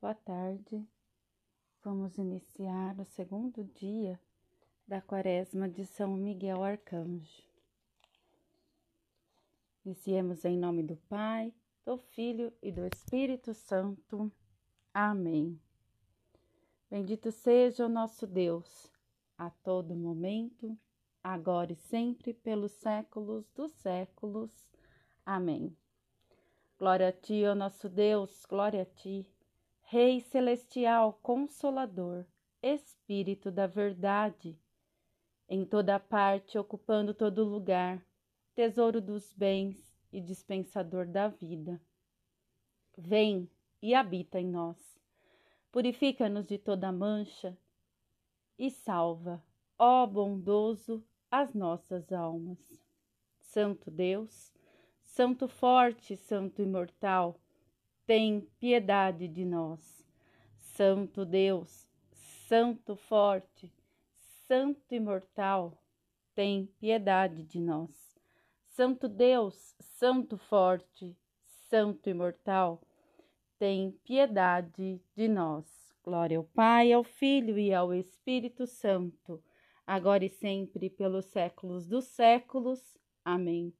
Boa tarde. Vamos iniciar o segundo dia da Quaresma de São Miguel Arcanjo. Iniciemos em nome do Pai, do Filho e do Espírito Santo. Amém. Bendito seja o nosso Deus, a todo momento, agora e sempre, pelos séculos dos séculos. Amém. Glória a ti, ó nosso Deus, glória a ti Rei celestial, consolador, Espírito da verdade, em toda parte, ocupando todo lugar, tesouro dos bens e dispensador da vida. Vem e habita em nós, purifica-nos de toda mancha e salva, ó bondoso, as nossas almas. Santo Deus, Santo forte, Santo imortal, tem piedade de nós. Santo Deus, Santo forte, Santo imortal, tem piedade de nós. Santo Deus, Santo forte, Santo imortal, tem piedade de nós. Glória ao Pai, ao Filho e ao Espírito Santo, agora e sempre, pelos séculos dos séculos. Amém.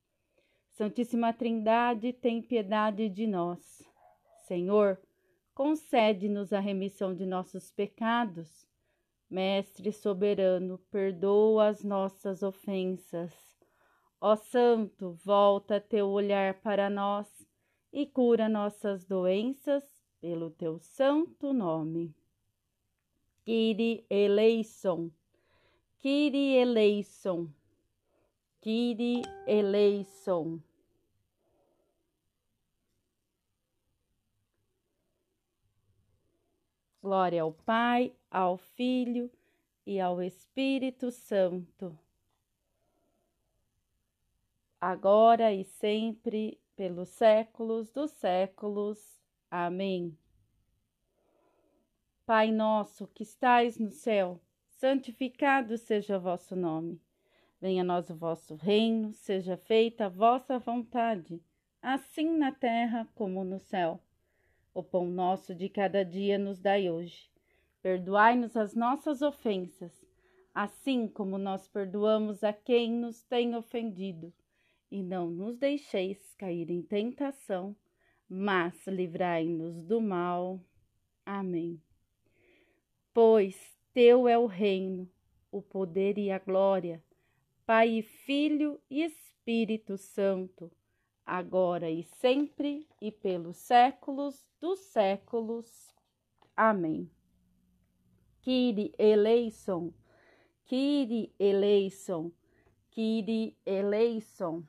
Santíssima Trindade, tem piedade de nós. Senhor, concede-nos a remissão de nossos pecados. Mestre soberano, perdoa as nossas ofensas. Ó Santo, volta teu olhar para nós e cura nossas doenças pelo teu santo nome. Kiri eleison, Kiri eleison, Kiri eleison. Glória ao Pai, ao Filho e ao Espírito Santo, agora e sempre, pelos séculos dos séculos. Amém. Pai nosso que estais no céu, santificado seja o vosso nome. Venha a nós o vosso reino, seja feita a vossa vontade, assim na terra como no céu. O pão nosso de cada dia nos dai hoje. Perdoai-nos as nossas ofensas, assim como nós perdoamos a quem nos tem ofendido. E não nos deixeis cair em tentação, mas livrai-nos do mal. Amém. Pois teu é o reino, o poder e a glória, Pai e Filho e Espírito Santo agora e sempre e pelos séculos dos séculos. Amém. Kiri eleison, Kiri eleison, Kiri eleison.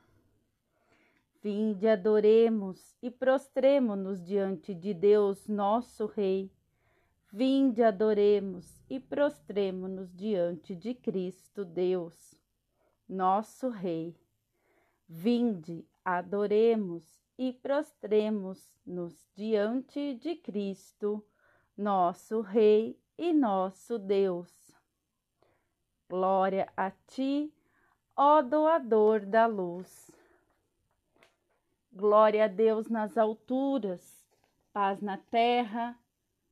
Vinde, adoremos e prostremo-nos diante de Deus, nosso Rei. Vinde, adoremos e prostremo-nos diante de Cristo Deus, nosso Rei. Vinde, adoremos e prostremos-nos diante de Cristo, nosso Rei e nosso Deus. Glória a ti, ó doador da luz. Glória a Deus nas alturas, paz na terra,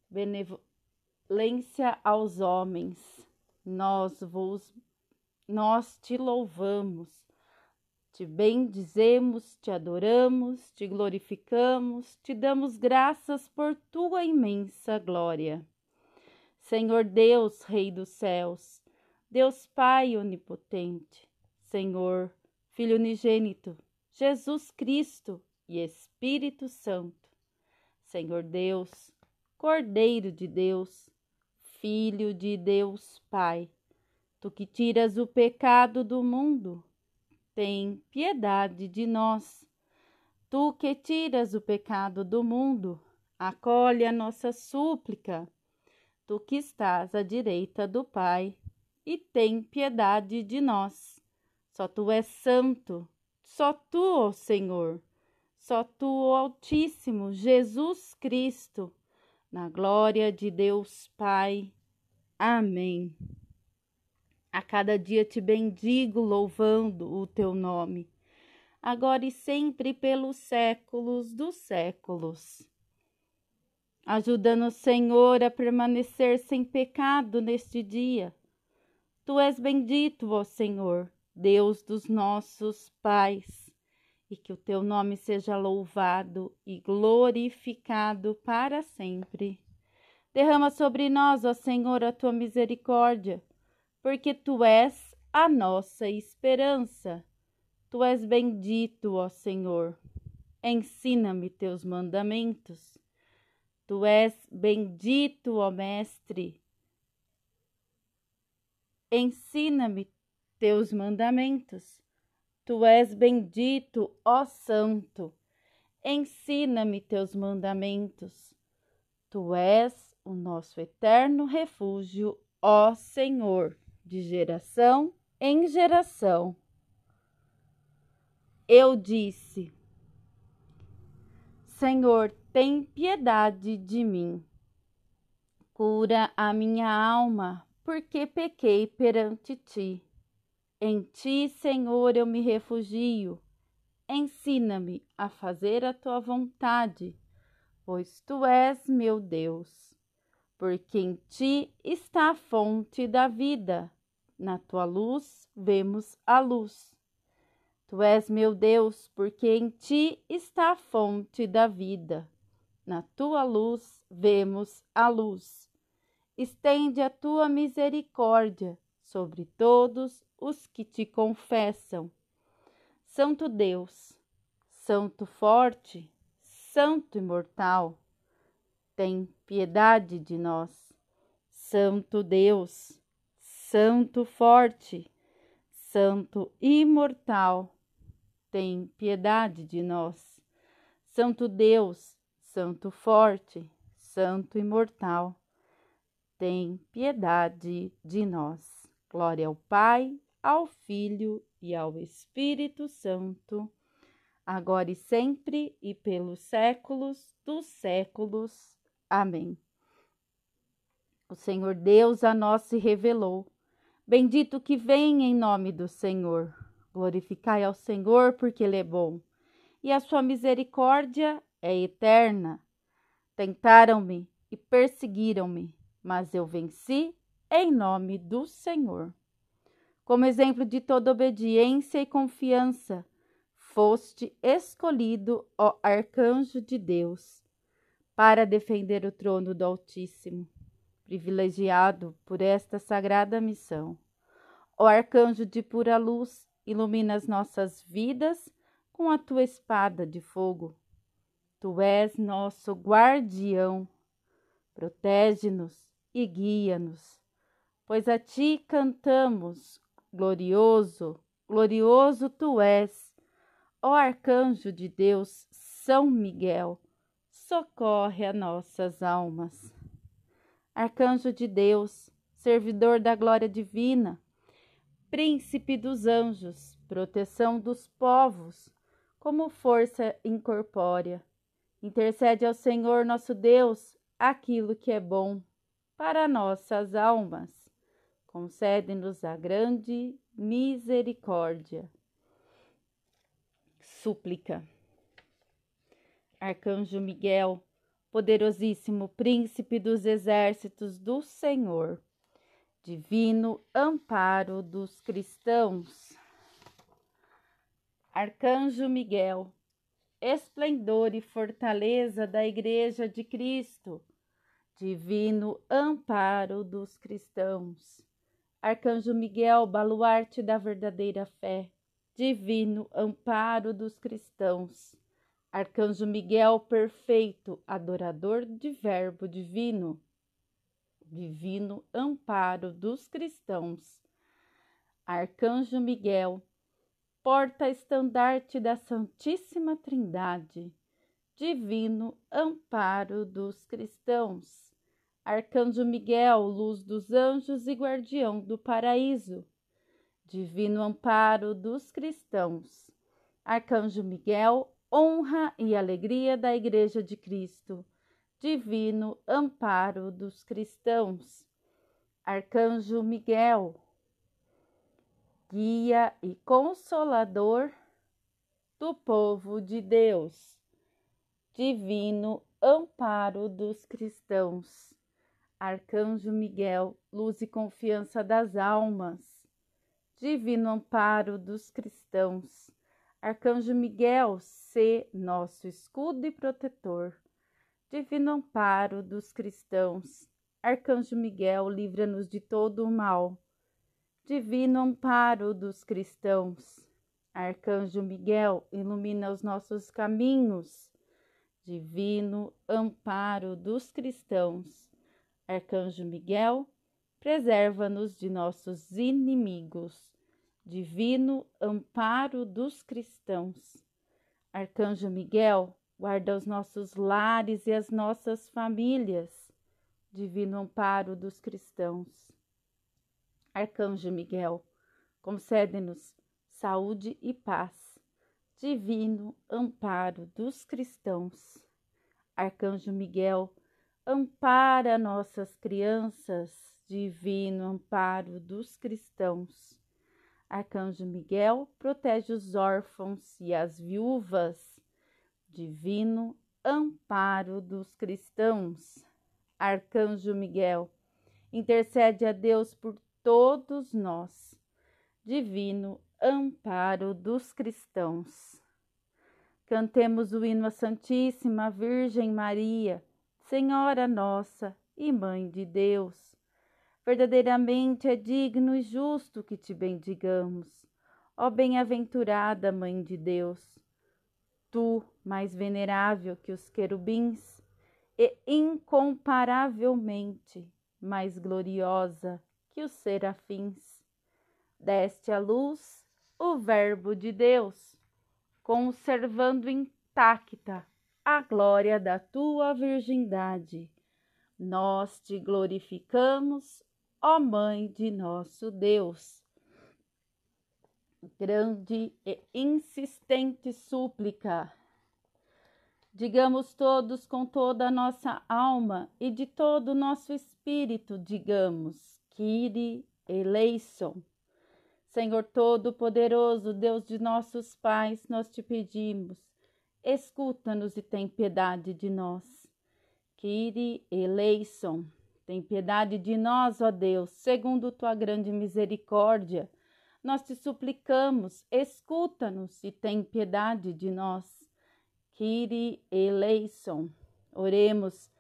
benevolência aos homens. Nós vos nós te louvamos te bendizemos, te adoramos, te glorificamos, te damos graças por tua imensa glória. Senhor Deus, Rei dos céus, Deus Pai onipotente, Senhor, Filho unigênito, Jesus Cristo e Espírito Santo, Senhor Deus, Cordeiro de Deus, Filho de Deus Pai, tu que tiras o pecado do mundo, tem piedade de nós. Tu que tiras o pecado do mundo, acolhe a nossa súplica. Tu que estás à direita do Pai, e tem piedade de nós. Só tu és santo, só tu, ó Senhor, só tu, ó Altíssimo Jesus Cristo, na glória de Deus Pai. Amém. A cada dia te bendigo, louvando o teu nome, agora e sempre pelos séculos dos séculos. Ajuda-nos, Senhor, a permanecer sem pecado neste dia. Tu és bendito, ó Senhor, Deus dos nossos pais, e que o teu nome seja louvado e glorificado para sempre. Derrama sobre nós, ó Senhor, a tua misericórdia, porque tu és a nossa esperança. Tu és bendito, ó Senhor. Ensina-me teus mandamentos. Tu és bendito, ó Mestre. Ensina-me teus mandamentos. Tu és bendito, ó Santo. Ensina-me teus mandamentos. Tu és o nosso eterno refúgio, ó Senhor, de geração em geração. Eu disse: Senhor, tem piedade de mim. Cura a minha alma, porque pequei perante ti. Em ti, Senhor, eu me refugio. Ensina-me a fazer a tua vontade, pois tu és meu Deus. Porque em ti está a fonte da vida. Na tua luz vemos a luz. Tu és meu Deus, porque em ti está a fonte da vida. Na tua luz vemos a luz. Estende a tua misericórdia sobre todos os que te confessam. Santo Deus, Santo forte, Santo imortal, tem piedade de nós. Santo Deus, Santo forte, Santo imortal, tem piedade de nós. Santo Deus, Santo forte, Santo imortal, tem piedade de nós. Glória ao Pai, ao Filho e ao Espírito Santo, agora e sempre e pelos séculos dos séculos. Amém. O Senhor Deus a nós se revelou. Bendito que vem em nome do Senhor. Glorificai ao Senhor, porque Ele é bom, e a sua misericórdia é eterna. Tentaram-me e perseguiram-me, mas eu venci em nome do Senhor. Como exemplo de toda obediência e confiança, foste escolhido, ó arcanjo de Deus, para defender o trono do Altíssimo, privilegiado por esta sagrada missão. Ó arcanjo de pura luz, ilumina as nossas vidas com a tua espada de fogo. Tu és nosso guardião, protege-nos e guia-nos, pois a ti cantamos, glorioso, glorioso tu és, ó arcanjo de Deus, São Miguel, socorre a nossas almas. Arcanjo de Deus, servidor da glória divina, príncipe dos anjos, proteção dos povos, como força incorpórea, Intercede ao Senhor nosso Deus aquilo que é bom para nossas almas. Concede-nos a grande misericórdia. Súplica. Arcanjo Miguel, poderosíssimo príncipe dos exércitos do Senhor, divino amparo dos cristãos. Arcanjo Miguel, esplendor e fortaleza da Igreja de Cristo, divino amparo dos cristãos. Arcanjo Miguel, baluarte da verdadeira fé, divino amparo dos cristãos. Arcanjo Miguel, perfeito, adorador de Verbo divino, divino amparo dos cristãos. Arcanjo Miguel, porta-estandarte da Santíssima Trindade, divino amparo dos cristãos, Arcanjo Miguel, luz dos anjos e guardião do paraíso, divino amparo dos cristãos, Arcanjo Miguel, honra e alegria da Igreja de Cristo, divino amparo dos cristãos, Arcanjo Miguel, guia e consolador do povo de Deus, divino amparo dos cristãos. Arcanjo Miguel, luz e confiança das almas. Divino amparo dos cristãos. Arcanjo Miguel, se nosso escudo e protetor. Divino amparo dos cristãos. Arcanjo Miguel, livra-nos de todo o mal. Divino amparo dos cristãos. Arcanjo Miguel, ilumina os nossos caminhos. Divino amparo dos cristãos. Arcanjo Miguel, preserva-nos de nossos inimigos. Divino amparo dos cristãos. Arcanjo Miguel, guarda os nossos lares e as nossas famílias divino amparo dos cristãos. Arcanjo Miguel, concede-nos saúde e paz, divino amparo dos cristãos. Arcanjo Miguel, ampara nossas crianças, divino amparo dos cristãos. Arcanjo Miguel, protege os órfãos e as viúvas, divino amparo dos cristãos. Arcanjo Miguel, intercede a Deus por todos nós. Divino amparo dos cristãos. Cantemos o hino à Santíssima Virgem Maria, Senhora nossa e Mãe de Deus. Verdadeiramente é digno e justo que te bendigamos, ó bem-aventurada Mãe de Deus. Tu, mais venerável que os querubins, e incomparavelmente mais gloriosa que os serafins. Deste à luz o Verbo de Deus, conservando intacta a glória da tua virgindade. Nós te glorificamos, ó Mãe de nosso Deus. Grande e insistente súplica Digamos todos com toda a nossa alma e de todo o nosso espírito, digamos, Kyrie eleison. Senhor Todo-Poderoso, Deus de nossos pais, nós te pedimos, escuta-nos e tem piedade de nós. Kyrie eleison, tem piedade de nós, ó Deus, segundo tua grande misericórdia. Nós te suplicamos, escuta-nos e tem piedade de nós. Kyrie eleison. Oremos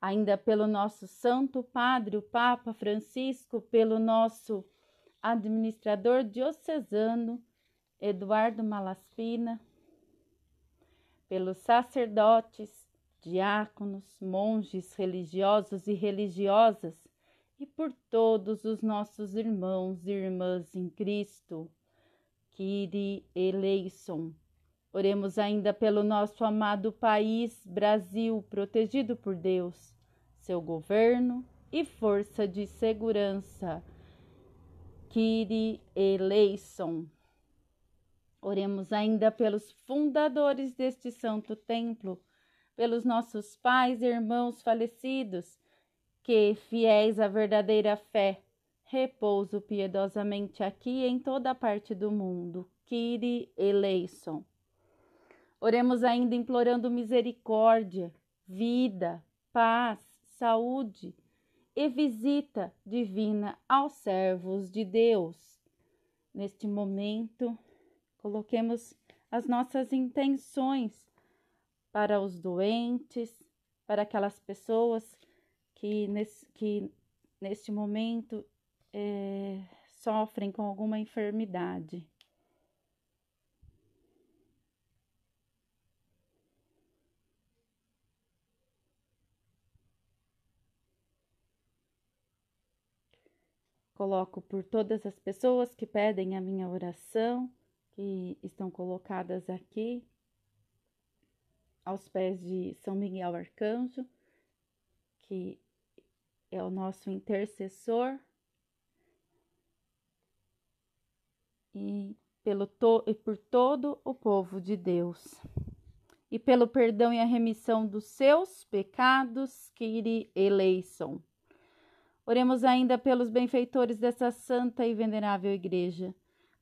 ainda pelo nosso Santo Padre, o Papa Francisco, pelo nosso administrador diocesano, Eduardo Malaspina, pelos sacerdotes, diáconos, monges religiosos e religiosas, e por todos os nossos irmãos e irmãs em Cristo. Kyrie eleison. Oremos ainda pelo nosso amado país, Brasil, protegido por Deus, seu governo e força de segurança. Kyrie eleison. Oremos ainda pelos fundadores deste santo templo, pelos nossos pais e irmãos falecidos, que, fiéis à verdadeira fé, repouso piedosamente aqui em toda parte do mundo. Kyrie eleison. Oremos ainda implorando misericórdia, vida, paz, saúde e visita divina aos servos de Deus. Neste momento, coloquemos as nossas intenções para os doentes, para aquelas pessoas que nesse, que neste momento é, sofrem com alguma enfermidade. Coloco por todas as pessoas que pedem a minha oração, que estão colocadas aqui aos pés de São Miguel Arcanjo, que é o nosso intercessor. E, pelo to e por todo o povo de Deus, e pelo perdão e a remissão dos seus pecados, que eleição. Oremos ainda pelos benfeitores dessa santa e venerável Igreja,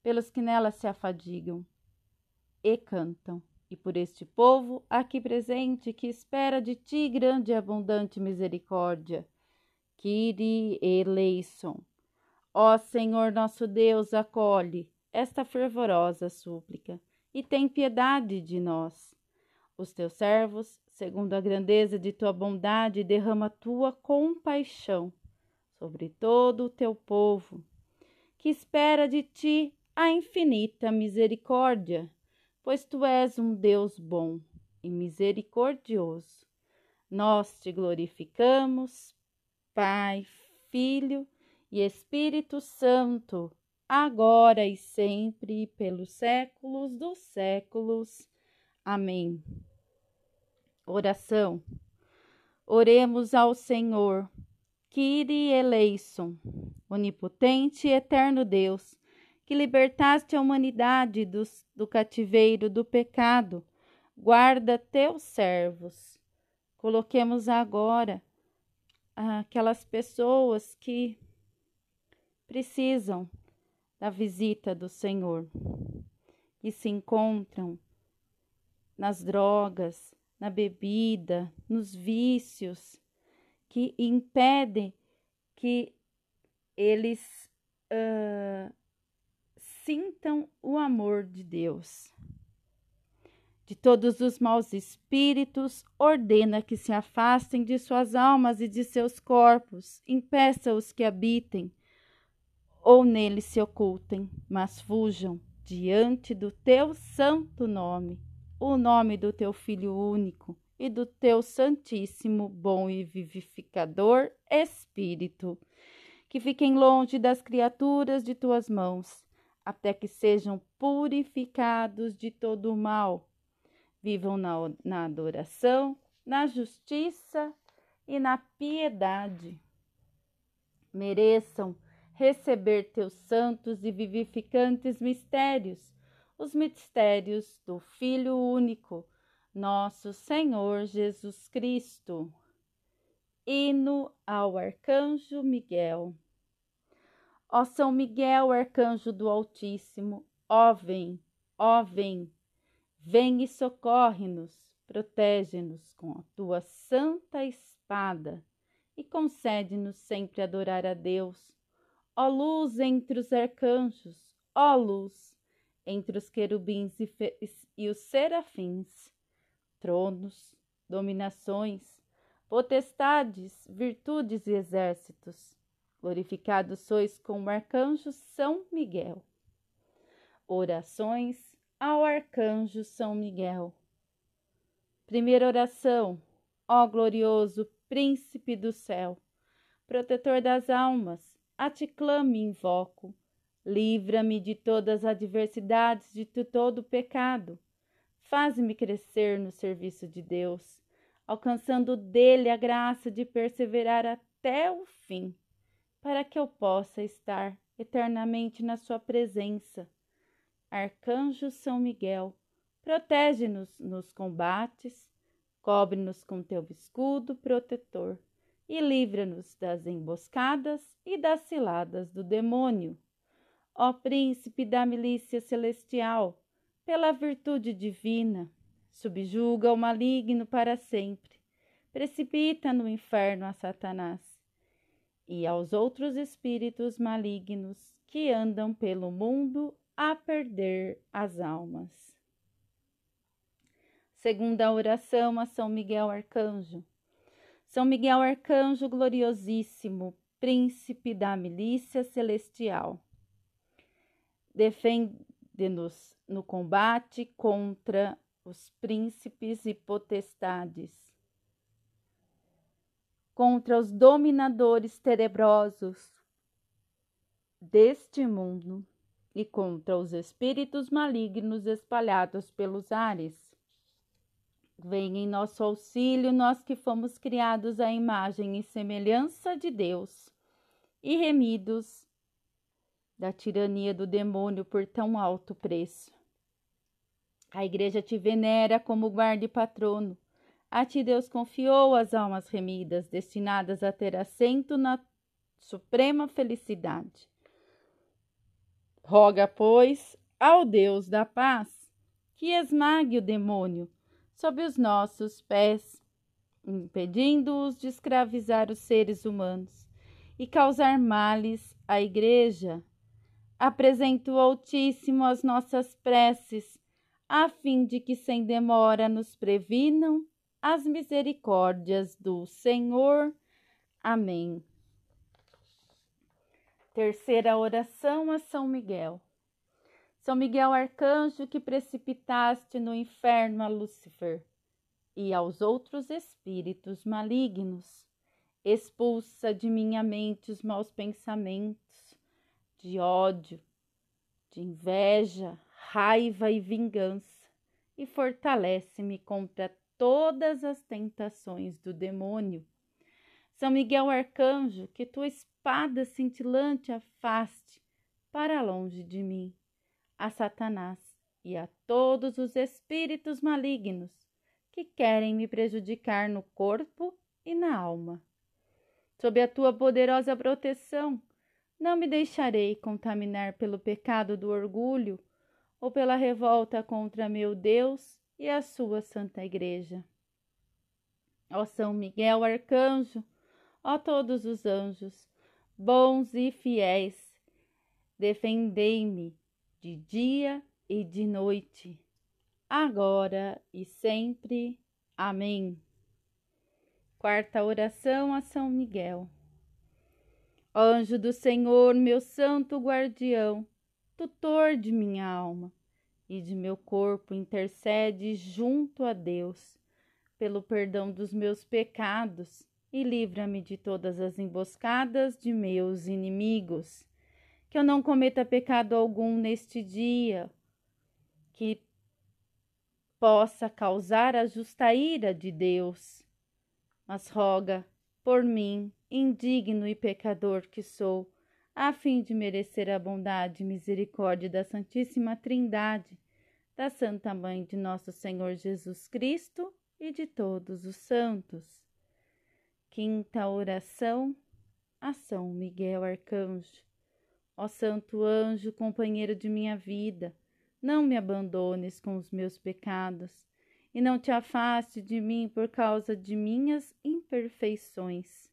pelos que nela se afadigam e cantam. E por este povo aqui presente que espera de ti grande e abundante misericórdia. Kyrie eleison. Ó Senhor nosso Deus, acolhe esta fervorosa súplica e tem piedade de nós. Os teus servos, segundo a grandeza de tua bondade, derrama tua compaixão sobre todo o teu povo, que espera de ti a infinita misericórdia pois tu és um Deus bom e misericordioso. Nós te glorificamos, Pai, Filho e Espírito Santo, agora e sempre, pelos séculos dos séculos. Amém. Oração. Oremos ao Senhor, Kyrie eleison, onipotente e eterno Deus que libertaste a humanidade do, do cativeiro do pecado, guarda teus servos. Coloquemos agora aquelas pessoas que precisam da visita do Senhor, que se encontram nas drogas, na bebida, nos vícios, que impedem que eles uh, sintam o amor de Deus. De todos os maus espíritos, ordena que se afastem de suas almas e de seus corpos, impeça-os que habitem ou neles se ocultem, mas fujam diante do teu santo nome, o nome do teu Filho único e do teu Santíssimo, bom e vivificador Espírito. Que fiquem longe das criaturas de tuas mãos até que sejam purificados de todo o mal. Vivam na, na adoração, na justiça e na piedade. Mereçam receber teus santos e vivificantes mistérios, os mistérios do Filho único, nosso Senhor Jesus Cristo. Hino ao Arcanjo Miguel. Ó São Miguel, arcanjo do Altíssimo, ó vem, ó vem, vem e socorre-nos, protege-nos com a tua santa espada e concede-nos sempre adorar a Deus. Ó luz entre os arcanjos, ó luz entre os querubins e, e os serafins, tronos, dominações, potestades, virtudes e exércitos Glorificados sois com o arcanjo São Miguel. Orações ao arcanjo São Miguel. Primeira oração. Ó glorioso príncipe do céu, protetor das almas, a ti clamo e invoco. Livra-me de todas as adversidades, de todo pecado. Faz-me crescer no serviço de Deus, alcançando dele a graça de perseverar até o fim para que eu possa estar eternamente na Sua presença. Arcanjo São Miguel, protege-nos nos combates, cobre-nos com teu escudo protetor e livra-nos das emboscadas e das ciladas do demônio. Ó Príncipe da milícia celestial, pela virtude divina, subjuga o maligno para sempre, precipita no inferno a Satanás e aos outros espíritos malignos que andam pelo mundo a perder as almas. Segunda oração a São Miguel Arcanjo. São Miguel Arcanjo gloriosíssimo, príncipe da milícia celestial. Defende-nos no combate contra os príncipes e potestades contra os dominadores tenebrosos deste mundo e contra os espíritos malignos espalhados pelos ares. Venha em nosso auxílio, nós que fomos criados à imagem e semelhança de Deus e remidos da tirania do demônio por tão alto preço. A Igreja te venera como guarda e patrono a ti Deus confiou as almas remidas, destinadas a ter assento na suprema felicidade. Roga, pois, ao Deus da paz, que esmague o demônio sob os nossos pés, impedindo-os de escravizar os seres humanos e causar males à Igreja. Apresento Altíssimo as nossas preces, a fim de que sem demora nos previnam as misericórdias do Senhor. Amém. Terceira oração a São Miguel. São Miguel Arcanjo, que precipitaste no inferno a Lúcifer e aos outros espíritos malignos, expulsa de minha mente os maus pensamentos de ódio, de inveja, raiva e vingança, e fortalece-me contra todas as tentações do demônio. São Miguel Arcanjo, que tua espada cintilante afaste para longe de mim a Satanás e a todos os espíritos malignos que querem me prejudicar no corpo e na alma. Sob a tua poderosa proteção, não me deixarei contaminar pelo pecado do orgulho ou pela revolta contra meu Deus e a sua santa Igreja. Ó São Miguel Arcanjo, ó todos os anjos, bons e fiéis, defendei-me de dia e de noite, agora e sempre. Amém. Quarta oração a São Miguel. Anjo do Senhor, meu santo guardião, tutor de minha alma e de meu corpo, intercede junto a Deus pelo perdão dos meus pecados e livra-me de todas as emboscadas de meus inimigos que eu não cometa pecado algum neste dia, que possa causar a justa ira de Deus. Mas roga por mim, indigno e pecador que sou, a fim de merecer a bondade e misericórdia da Santíssima Trindade, da Santa Mãe de nosso Senhor Jesus Cristo e de todos os santos. Quinta oração a São Miguel Arcanjo. Ó Santo Anjo, companheiro de minha vida, não me abandones com os meus pecados e não te afaste de mim por causa de minhas imperfeições.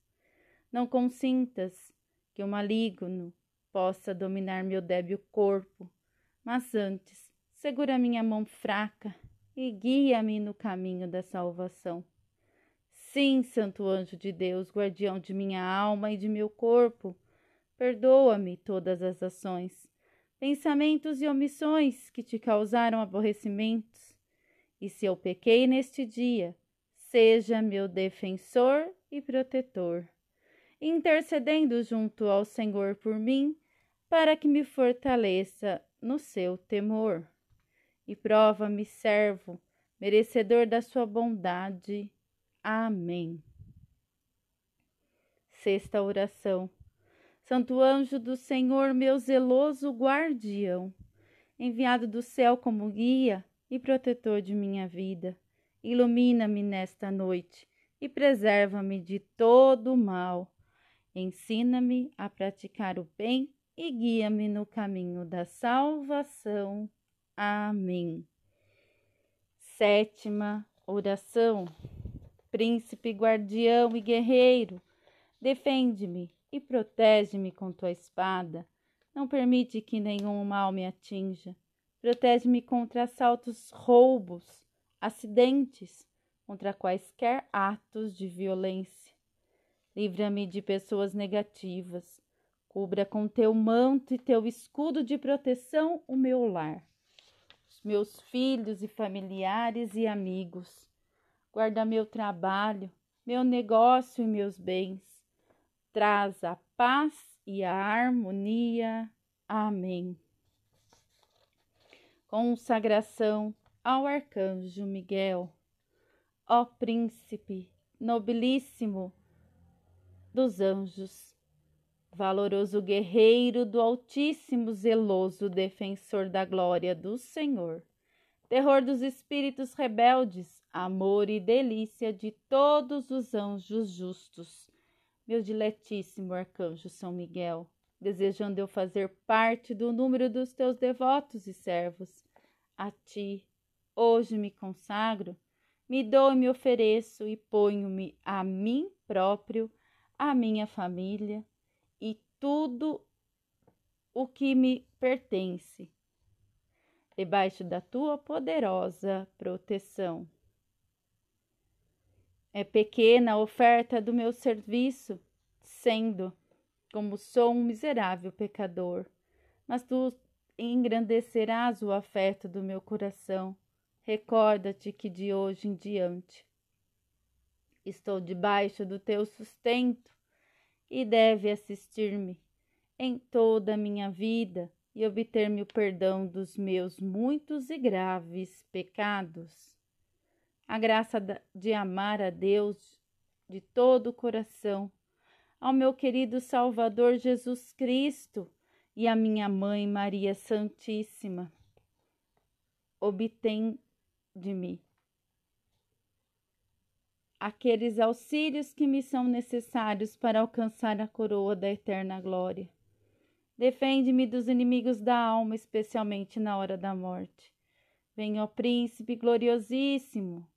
Não consintas que o maligno possa dominar meu débil corpo, mas antes segura minha mão fraca e guia-me no caminho da salvação. Sim, Santo Anjo de Deus, guardião de minha alma e de meu corpo, Perdoa-me todas as ações, pensamentos e omissões que te causaram aborrecimentos. E se eu pequei neste dia, seja meu defensor e protetor, intercedendo junto ao Senhor por mim, para que me fortaleça no seu temor. E prova-me servo, merecedor da sua bondade. Amém. Sexta oração. Santo anjo do Senhor, meu zeloso guardião, enviado do céu como guia e protetor de minha vida, ilumina-me nesta noite e preserva-me de todo o mal. Ensina-me a praticar o bem e guia-me no caminho da salvação. Amém. Sétima oração. Príncipe, guardião e guerreiro, defende-me e protege-me com tua espada. Não permite que nenhum mal me atinja. Protege-me contra assaltos, roubos, acidentes, contra quaisquer atos de violência. Livra-me de pessoas negativas. Cubra com teu manto e teu escudo de proteção o meu lar, os meus filhos e familiares e amigos. Guarda meu trabalho, meu negócio e meus bens traz a paz e a harmonia. Amém. Consagração ao Arcanjo Miguel, ó Príncipe nobilíssimo dos anjos, valoroso guerreiro do Altíssimo, zeloso defensor da glória do Senhor, terror dos espíritos rebeldes, amor e delícia de todos os anjos justos. Meu diletíssimo arcanjo São Miguel, desejando eu fazer parte do número dos teus devotos e servos, a ti hoje me consagro, me dou e me ofereço e ponho-me a mim próprio, a minha família e tudo o que me pertence, debaixo da tua poderosa proteção. É pequena a oferta do meu serviço, sendo, como sou um miserável pecador, mas tu engrandecerás o afeto do meu coração. Recorda-te que de hoje em diante estou debaixo do teu sustento e deve assistir-me em toda a minha vida e obter-me o perdão dos meus muitos e graves pecados. A graça de amar a Deus de todo o coração, ao meu querido Salvador Jesus Cristo e à minha mãe Maria Santíssima, obtém de mim aqueles auxílios que me são necessários para alcançar a coroa da eterna glória. Defende-me dos inimigos da alma, especialmente na hora da morte. Venha, ó príncipe gloriosíssimo,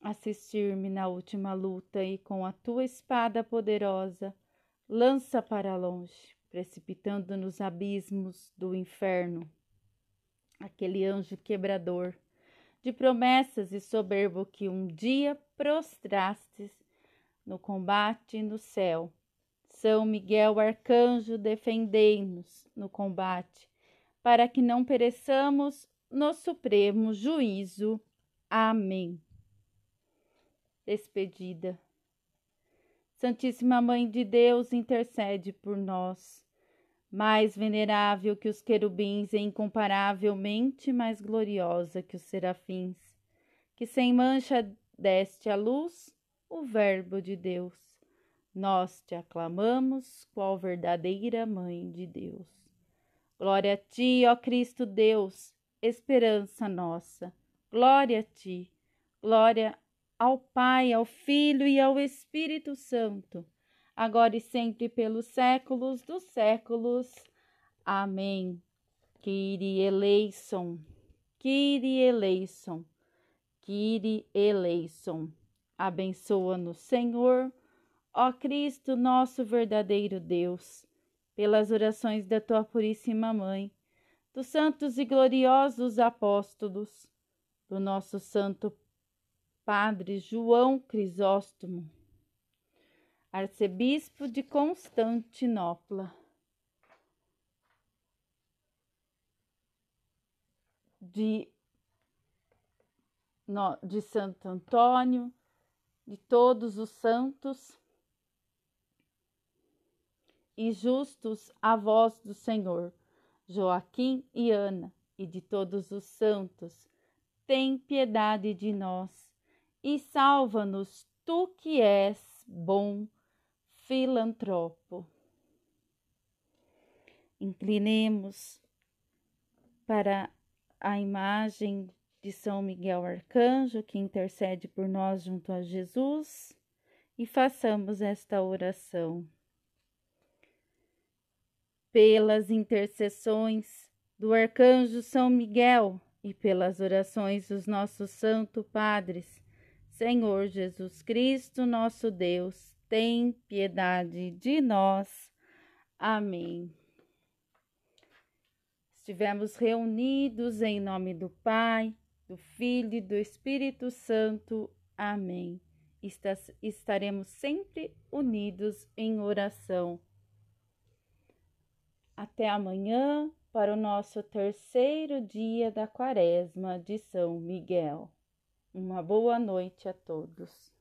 assistir-me na última luta e com a tua espada poderosa lança para longe, precipitando nos abismos do inferno aquele anjo quebrador de promessas e soberbo que um dia prostrastes no combate no céu são Miguel Arcanjo, defendei-nos no combate, para que não pereçamos no supremo juízo. Amém. Despedida. Santíssima Mãe de Deus, intercede por nós. Mais venerável que os querubins e incomparavelmente mais gloriosa que os serafins, que sem mancha deste à luz o Verbo de Deus nós te aclamamos, qual verdadeira Mãe de Deus. Glória a ti, ó Cristo Deus, esperança nossa. Glória a ti. Glória ao Pai, ao Filho e ao Espírito Santo, agora e sempre pelos séculos dos séculos. Amém. Kyrie eleison, Kyrie eleison, Kyrie eleison. Abençoa-nos, Senhor Ó Cristo, nosso verdadeiro Deus, pelas orações da tua Puríssima Mãe, dos santos e gloriosos apóstolos, do nosso Santo Padre João Crisóstomo, arcebispo de Constantinopla, de, de Santo Antônio, de todos os santos. E justos a voz do Senhor, Joaquim e Ana, e de todos os santos, tem piedade de nós e salva-nos, tu que és bom filantropo. Inclinemos para a imagem de São Miguel Arcanjo, que intercede por nós junto a Jesus, e façamos esta oração pelas intercessões do arcanjo São Miguel e pelas orações dos nossos santos padres, Senhor Jesus Cristo, nosso Deus, tem piedade de nós. Amém. Estivemos reunidos em nome do Pai, do Filho e do Espírito Santo. Amém. Estaremos sempre unidos em oração. Até amanhã para o nosso terceiro dia da Quaresma de São Miguel. Uma boa noite a todos.